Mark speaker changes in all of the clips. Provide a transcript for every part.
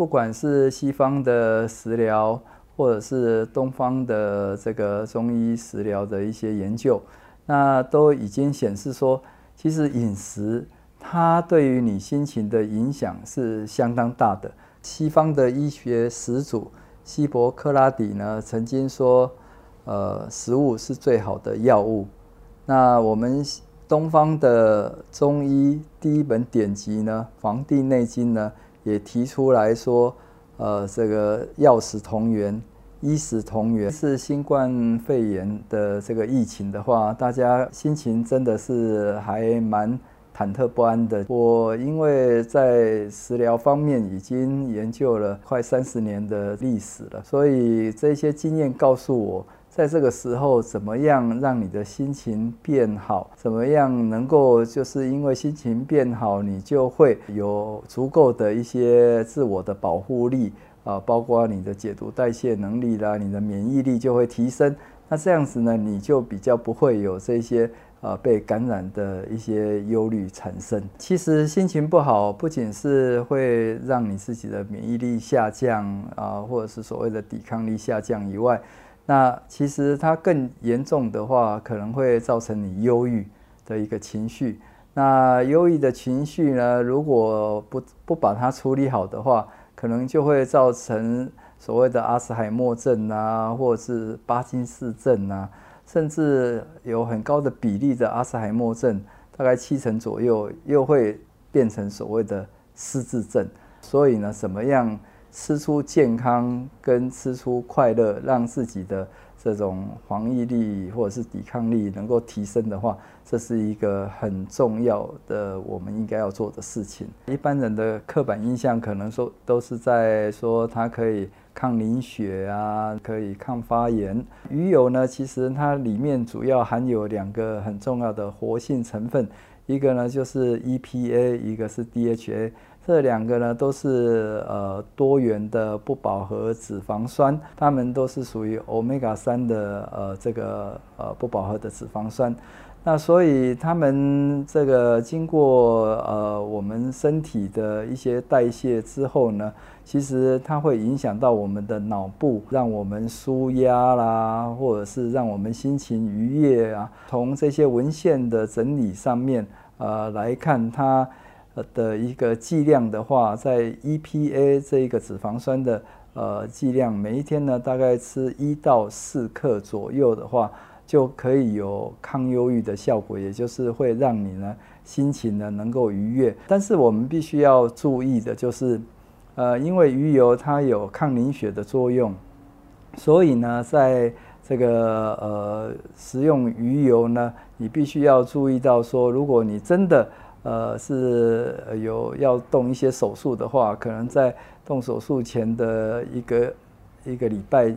Speaker 1: 不管是西方的食疗，或者是东方的这个中医食疗的一些研究，那都已经显示说，其实饮食它对于你心情的影响是相当大的。西方的医学始祖希伯克拉底呢，曾经说，呃，食物是最好的药物。那我们东方的中医第一本典籍呢，《黄帝内经》呢，也提出来说，呃，这个药食同源。医食同源是新冠肺炎的这个疫情的话，大家心情真的是还蛮忐忑不安的。我因为在食疗方面已经研究了快三十年的历史了，所以这些经验告诉我，在这个时候怎么样让你的心情变好，怎么样能够就是因为心情变好，你就会有足够的一些自我的保护力。啊，包括你的解毒代谢能力啦，你的免疫力就会提升。那这样子呢，你就比较不会有这些呃被感染的一些忧虑产生。其实心情不好，不仅是会让你自己的免疫力下降啊，或者是所谓的抵抗力下降以外，那其实它更严重的话，可能会造成你忧郁的一个情绪。那忧郁的情绪呢，如果不不把它处理好的话，可能就会造成所谓的阿兹海默症啊，或者是巴金氏症啊，甚至有很高的比例的阿斯海默症，大概七成左右，又会变成所谓的失智症。所以呢，怎么样吃出健康跟吃出快乐，让自己的这种防御力或者是抵抗力能够提升的话，这是一个很重要的我们应该要做的事情。一般人的刻板印象可能说都是在说它可以抗凝血啊，可以抗发炎。鱼油呢，其实它里面主要含有两个很重要的活性成分，一个呢就是 EPA，一个是 DHA。这两个呢都是呃多元的不饱和脂肪酸，它们都是属于欧米伽三的呃这个呃不饱和的脂肪酸。那所以它们这个经过呃我们身体的一些代谢之后呢，其实它会影响到我们的脑部，让我们舒压啦，或者是让我们心情愉悦啊。从这些文献的整理上面呃来看它。的一个剂量的话，在 EPA 这一个脂肪酸的呃剂量，每一天呢大概吃一到四克左右的话，就可以有抗忧郁的效果，也就是会让你呢心情呢能够愉悦。但是我们必须要注意的就是，呃，因为鱼油它有抗凝血的作用，所以呢，在这个呃食用鱼油呢，你必须要注意到说，如果你真的呃，是有要动一些手术的话，可能在动手术前的一个一个礼拜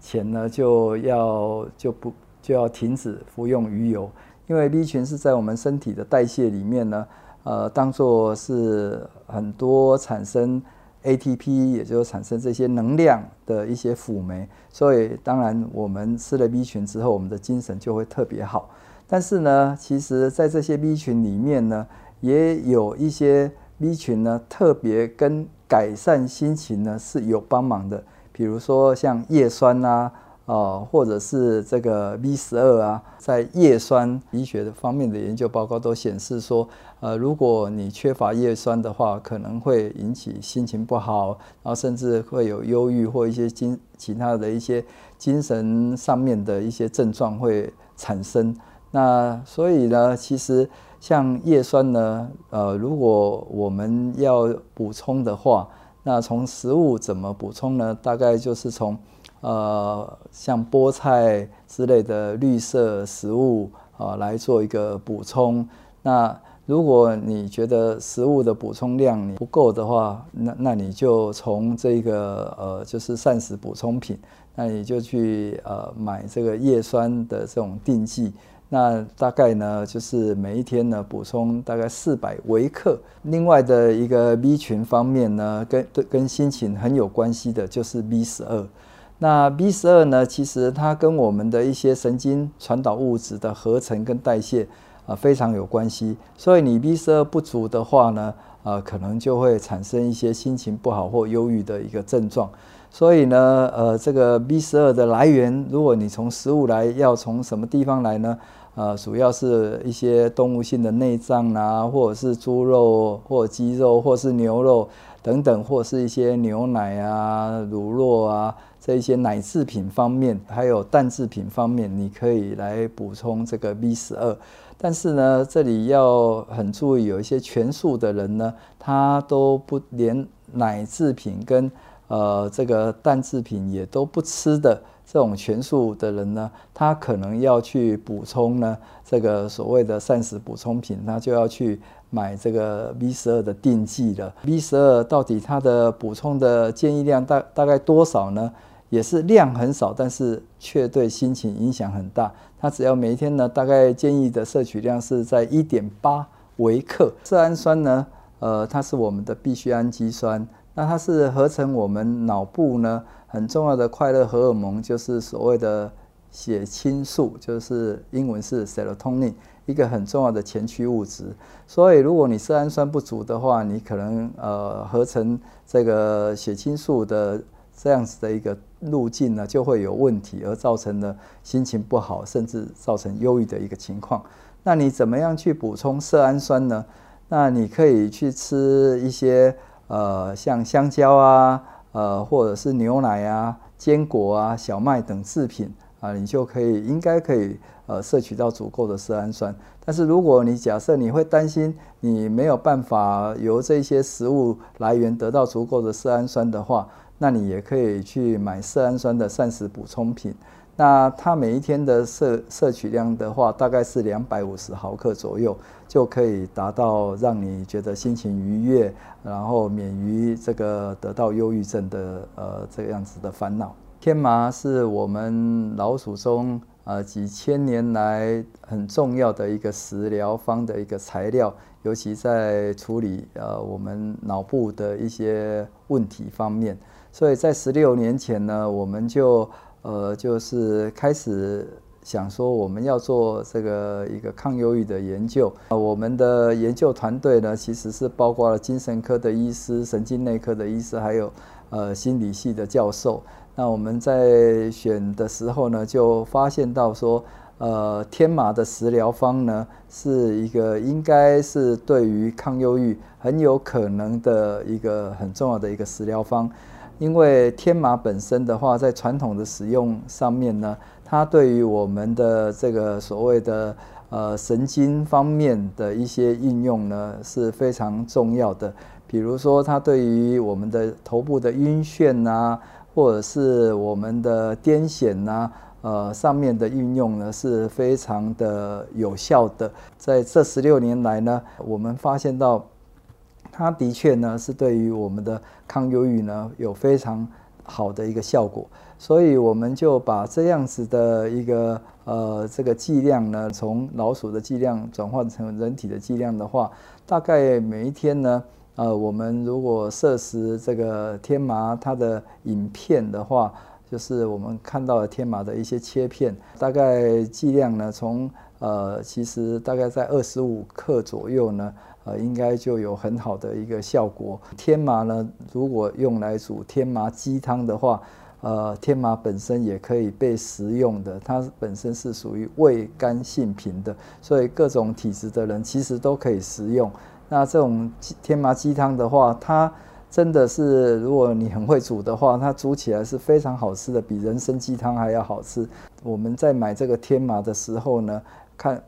Speaker 1: 前呢，就要就不就要停止服用鱼油，因为 B 群是在我们身体的代谢里面呢，呃，当做是很多产生 ATP，也就是产生这些能量的一些辅酶，所以当然我们吃了 B 群之后，我们的精神就会特别好。但是呢，其实在这些 B 群里面呢，也有一些 B 群呢，特别跟改善心情呢是有帮忙的。比如说像叶酸啊，哦，或者是这个 B 十二啊，在叶酸医学的方面的研究报告都显示说，呃，如果你缺乏叶酸的话，可能会引起心情不好，然后甚至会有忧郁或一些精其他的一些精神上面的一些症状会产生。那所以呢，其实像叶酸呢，呃，如果我们要补充的话，那从食物怎么补充呢？大概就是从呃像菠菜之类的绿色食物啊来做一个补充。那如果你觉得食物的补充量你不够的话，那那你就从这个呃就是膳食补充品，那你就去呃买这个叶酸的这种定剂。那大概呢，就是每一天呢补充大概四百微克。另外的一个 B 群方面呢，跟跟心情很有关系的，就是 B 十二。那 B 十二呢，其实它跟我们的一些神经传导物质的合成跟代谢啊非常有关系。所以你 B 十二不足的话呢，呃，可能就会产生一些心情不好或忧郁的一个症状。所以呢，呃，这个 B 十二的来源，如果你从食物来，要从什么地方来呢？呃，主要是一些动物性的内脏啊，或者是猪肉或鸡肉，或是牛肉等等，或是一些牛奶啊、乳酪啊这一些奶制品方面，还有蛋制品方面，你可以来补充这个 B 十二。但是呢，这里要很注意，有一些全素的人呢，他都不连奶制品跟呃这个蛋制品也都不吃的。这种全素的人呢，他可能要去补充呢这个所谓的膳食补充品，他就要去买这个 B 十二的定剂了。B 十二到底它的补充的建议量大大概多少呢？也是量很少，但是却对心情影响很大。它只要每一天呢，大概建议的摄取量是在一点八微克。色氨酸呢，呃，它是我们的必需氨基酸，那它是合成我们脑部呢。很重要的快乐荷尔蒙就是所谓的血清素，就是英文是 serotonin，一个很重要的前驱物质。所以，如果你色氨酸不足的话，你可能呃合成这个血清素的这样子的一个路径呢就会有问题，而造成了心情不好，甚至造成忧郁的一个情况。那你怎么样去补充色氨酸呢？那你可以去吃一些呃像香蕉啊。呃，或者是牛奶啊、坚果啊、小麦等制品啊，你就可以应该可以呃摄取到足够的色氨酸。但是如果你假设你会担心你没有办法由这些食物来源得到足够的色氨酸的话，那你也可以去买色氨酸的膳食补充品。那它每一天的摄摄取量的话，大概是两百五十毫克左右，就可以达到让你觉得心情愉悦，然后免于这个得到忧郁症的呃这个样子的烦恼。天麻是我们老鼠中呃几千年来很重要的一个食疗方的一个材料，尤其在处理呃我们脑部的一些问题方面。所以在十六年前呢，我们就呃，就是开始想说我们要做这个一个抗忧郁的研究。呃，我们的研究团队呢，其实是包括了精神科的医师、神经内科的医师，还有呃心理系的教授。那我们在选的时候呢，就发现到说，呃，天麻的食疗方呢，是一个应该是对于抗忧郁很有可能的一个很重要的一个食疗方。因为天麻本身的话，在传统的使用上面呢，它对于我们的这个所谓的呃神经方面的一些应用呢是非常重要的。比如说，它对于我们的头部的晕眩呐，或者是我们的癫痫呐，呃上面的运用呢是非常的有效的。在这十六年来呢，我们发现到。它的确呢是对于我们的抗忧郁呢有非常好的一个效果，所以我们就把这样子的一个呃这个剂量呢，从老鼠的剂量转换成人体的剂量的话，大概每一天呢，呃我们如果摄食这个天麻它的影片的话，就是我们看到的天麻的一些切片，大概剂量呢从呃其实大概在二十五克左右呢。呃，应该就有很好的一个效果。天麻呢，如果用来煮天麻鸡汤的话，呃，天麻本身也可以被食用的，它本身是属于味甘性平的，所以各种体质的人其实都可以食用。那这种天麻鸡汤的话，它真的是如果你很会煮的话，它煮起来是非常好吃的，比人参鸡汤还要好吃。我们在买这个天麻的时候呢，看。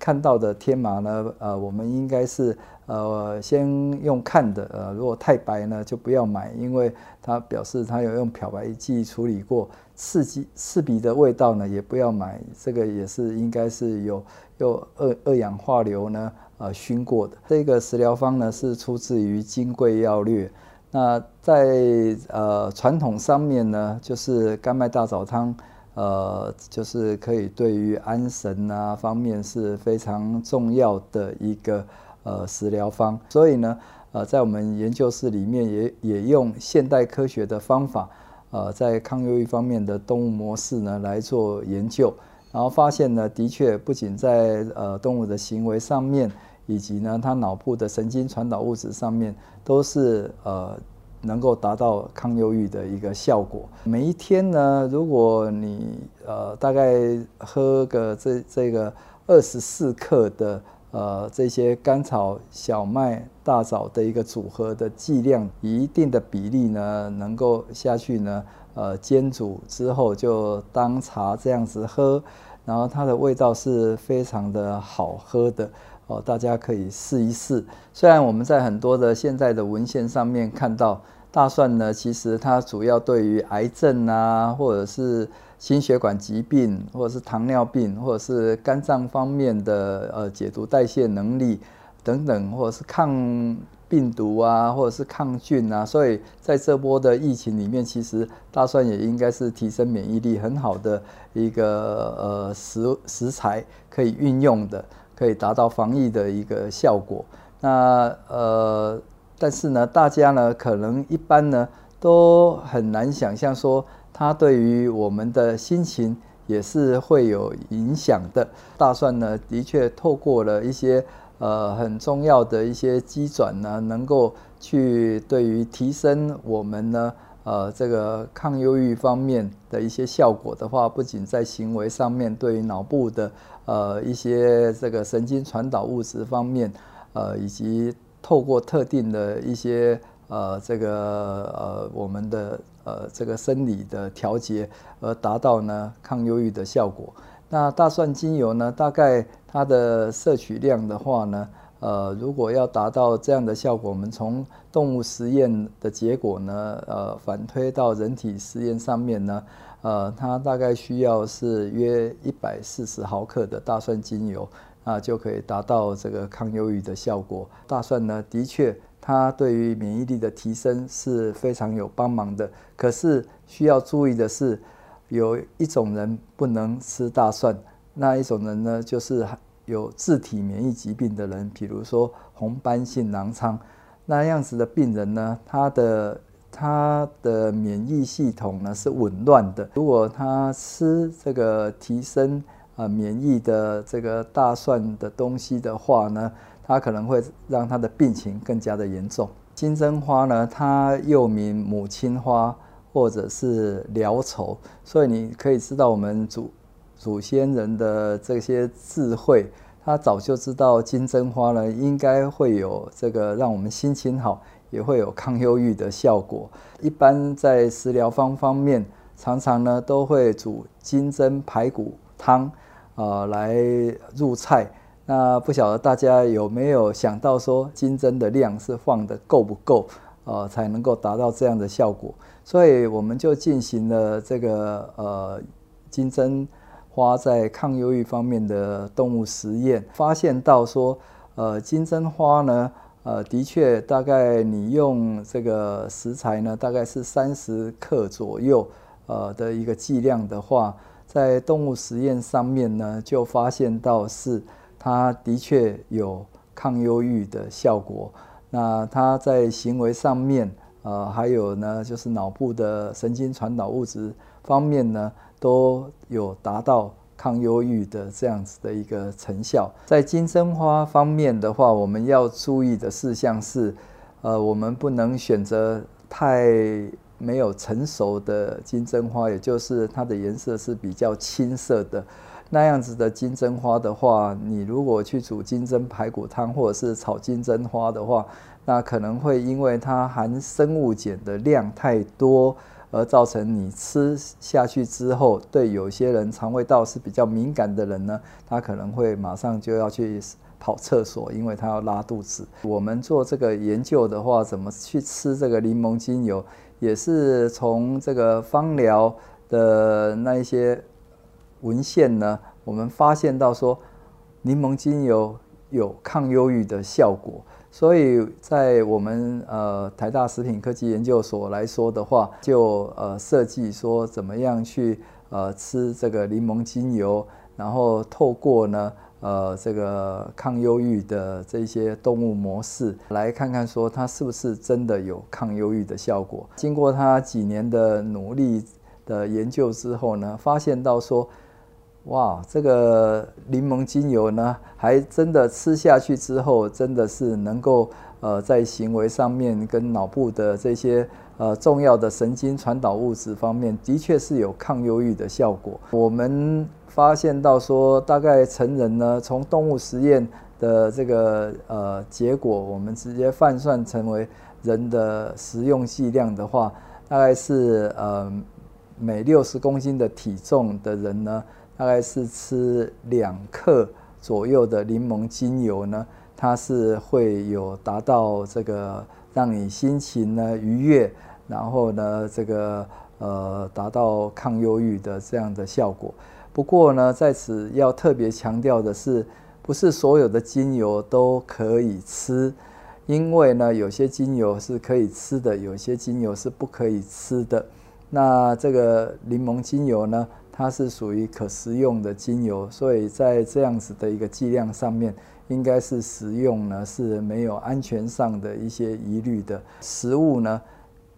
Speaker 1: 看到的天麻呢，呃，我们应该是呃先用看的，呃，如果太白呢就不要买，因为它表示它有用漂白剂处理过，刺激刺鼻的味道呢也不要买，这个也是应该是有用二二氧化硫呢呃熏过的。这个食疗方呢是出自于《金匮要略》，那在呃传统上面呢就是甘麦大枣汤。呃，就是可以对于安神啊方面是非常重要的一个呃食疗方，所以呢，呃，在我们研究室里面也也用现代科学的方法，呃，在抗忧郁方面的动物模式呢来做研究，然后发现呢，的确不仅在呃动物的行为上面以及呢它脑部的神经传导物质上面，都是呃能够达到抗忧郁的一个效果。每一天呢，如果你呃大概喝个这这个二十四克的。呃，这些甘草、小麦、大枣的一个组合的剂量，一定的比例呢，能够下去呢，呃，煎煮之后就当茶这样子喝，然后它的味道是非常的好喝的哦，大家可以试一试。虽然我们在很多的现在的文献上面看到，大蒜呢，其实它主要对于癌症啊，或者是心血管疾病，或者是糖尿病，或者是肝脏方面的呃解毒代谢能力等等，或者是抗病毒啊，或者是抗菌啊，所以在这波的疫情里面，其实大蒜也应该是提升免疫力很好的一个呃食食材，可以运用的，可以达到防疫的一个效果。那呃，但是呢，大家呢可能一般呢都很难想象说。它对于我们的心情也是会有影响的。大蒜呢，的确透过了一些呃很重要的一些机转呢，能够去对于提升我们呢呃这个抗忧郁方面的一些效果的话，不仅在行为上面，对于脑部的呃一些这个神经传导物质方面，呃以及透过特定的一些。呃，这个呃，我们的呃这个生理的调节，而达到呢抗忧郁的效果。那大蒜精油呢，大概它的摄取量的话呢，呃，如果要达到这样的效果，我们从动物实验的结果呢，呃，反推到人体实验上面呢，呃，它大概需要是约一百四十毫克的大蒜精油，啊，就可以达到这个抗忧郁的效果。大蒜呢，的确。它对于免疫力的提升是非常有帮忙的。可是需要注意的是，有一种人不能吃大蒜，那一种人呢，就是有自体免疫疾病的人，比如说红斑性狼疮那样子的病人呢，他的他的免疫系统呢是紊乱的。如果他吃这个提升啊免疫的这个大蒜的东西的话呢？他可能会让他的病情更加的严重。金针花呢，它又名母亲花或者是辽愁，所以你可以知道我们主祖先人的这些智慧，他早就知道金针花呢应该会有这个让我们心情好，也会有抗忧郁的效果。一般在食疗方方面，常常呢都会煮金针排骨汤啊来入菜。那不晓得大家有没有想到说金针的量是放的够不够，呃，才能够达到这样的效果？所以我们就进行了这个呃金针花在抗忧郁方面的动物实验，发现到说，呃，金针花呢，呃，的确大概你用这个食材呢，大概是三十克左右，呃的一个剂量的话，在动物实验上面呢，就发现到是。它的确有抗忧郁的效果。那它在行为上面，呃，还有呢，就是脑部的神经传导物质方面呢，都有达到抗忧郁的这样子的一个成效。在金针花方面的话，我们要注意的事项是，呃，我们不能选择太没有成熟的金针花，也就是它的颜色是比较青色的。那样子的金针花的话，你如果去煮金针排骨汤，或者是炒金针花的话，那可能会因为它含生物碱的量太多，而造成你吃下去之后，对有些人肠胃道是比较敏感的人呢，他可能会马上就要去跑厕所，因为他要拉肚子。我们做这个研究的话，怎么去吃这个柠檬精油，也是从这个芳疗的那一些。文献呢，我们发现到说，柠檬精油有抗忧郁的效果，所以在我们呃台大食品科技研究所来说的话，就呃设计说怎么样去呃吃这个柠檬精油，然后透过呢呃这个抗忧郁的这些动物模式，来看看说它是不是真的有抗忧郁的效果。经过他几年的努力的研究之后呢，发现到说。哇，这个柠檬精油呢，还真的吃下去之后，真的是能够呃在行为上面跟脑部的这些呃重要的神经传导物质方面，的确是有抗忧郁的效果。我们发现到说，大概成人呢，从动物实验的这个呃结果，我们直接换算成为人的食用剂量的话，大概是呃每六十公斤的体重的人呢。大概是吃两克左右的柠檬精油呢，它是会有达到这个让你心情呢愉悦，然后呢这个呃达到抗忧郁的这样的效果。不过呢，在此要特别强调的是，不是所有的精油都可以吃，因为呢有些精油是可以吃的，有些精油是不可以吃的。那这个柠檬精油呢？它是属于可食用的精油，所以在这样子的一个剂量上面，应该是食用呢是没有安全上的一些疑虑的。食物呢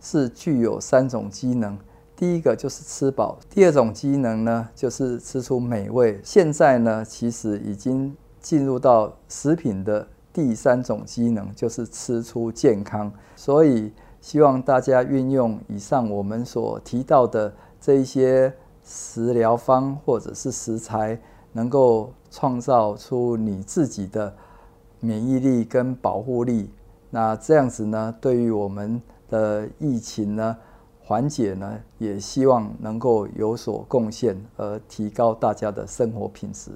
Speaker 1: 是具有三种机能，第一个就是吃饱，第二种机能呢就是吃出美味。现在呢其实已经进入到食品的第三种机能，就是吃出健康。所以希望大家运用以上我们所提到的这一些。食疗方或者是食材，能够创造出你自己的免疫力跟保护力。那这样子呢，对于我们的疫情呢缓解呢，也希望能够有所贡献，而提高大家的生活品质。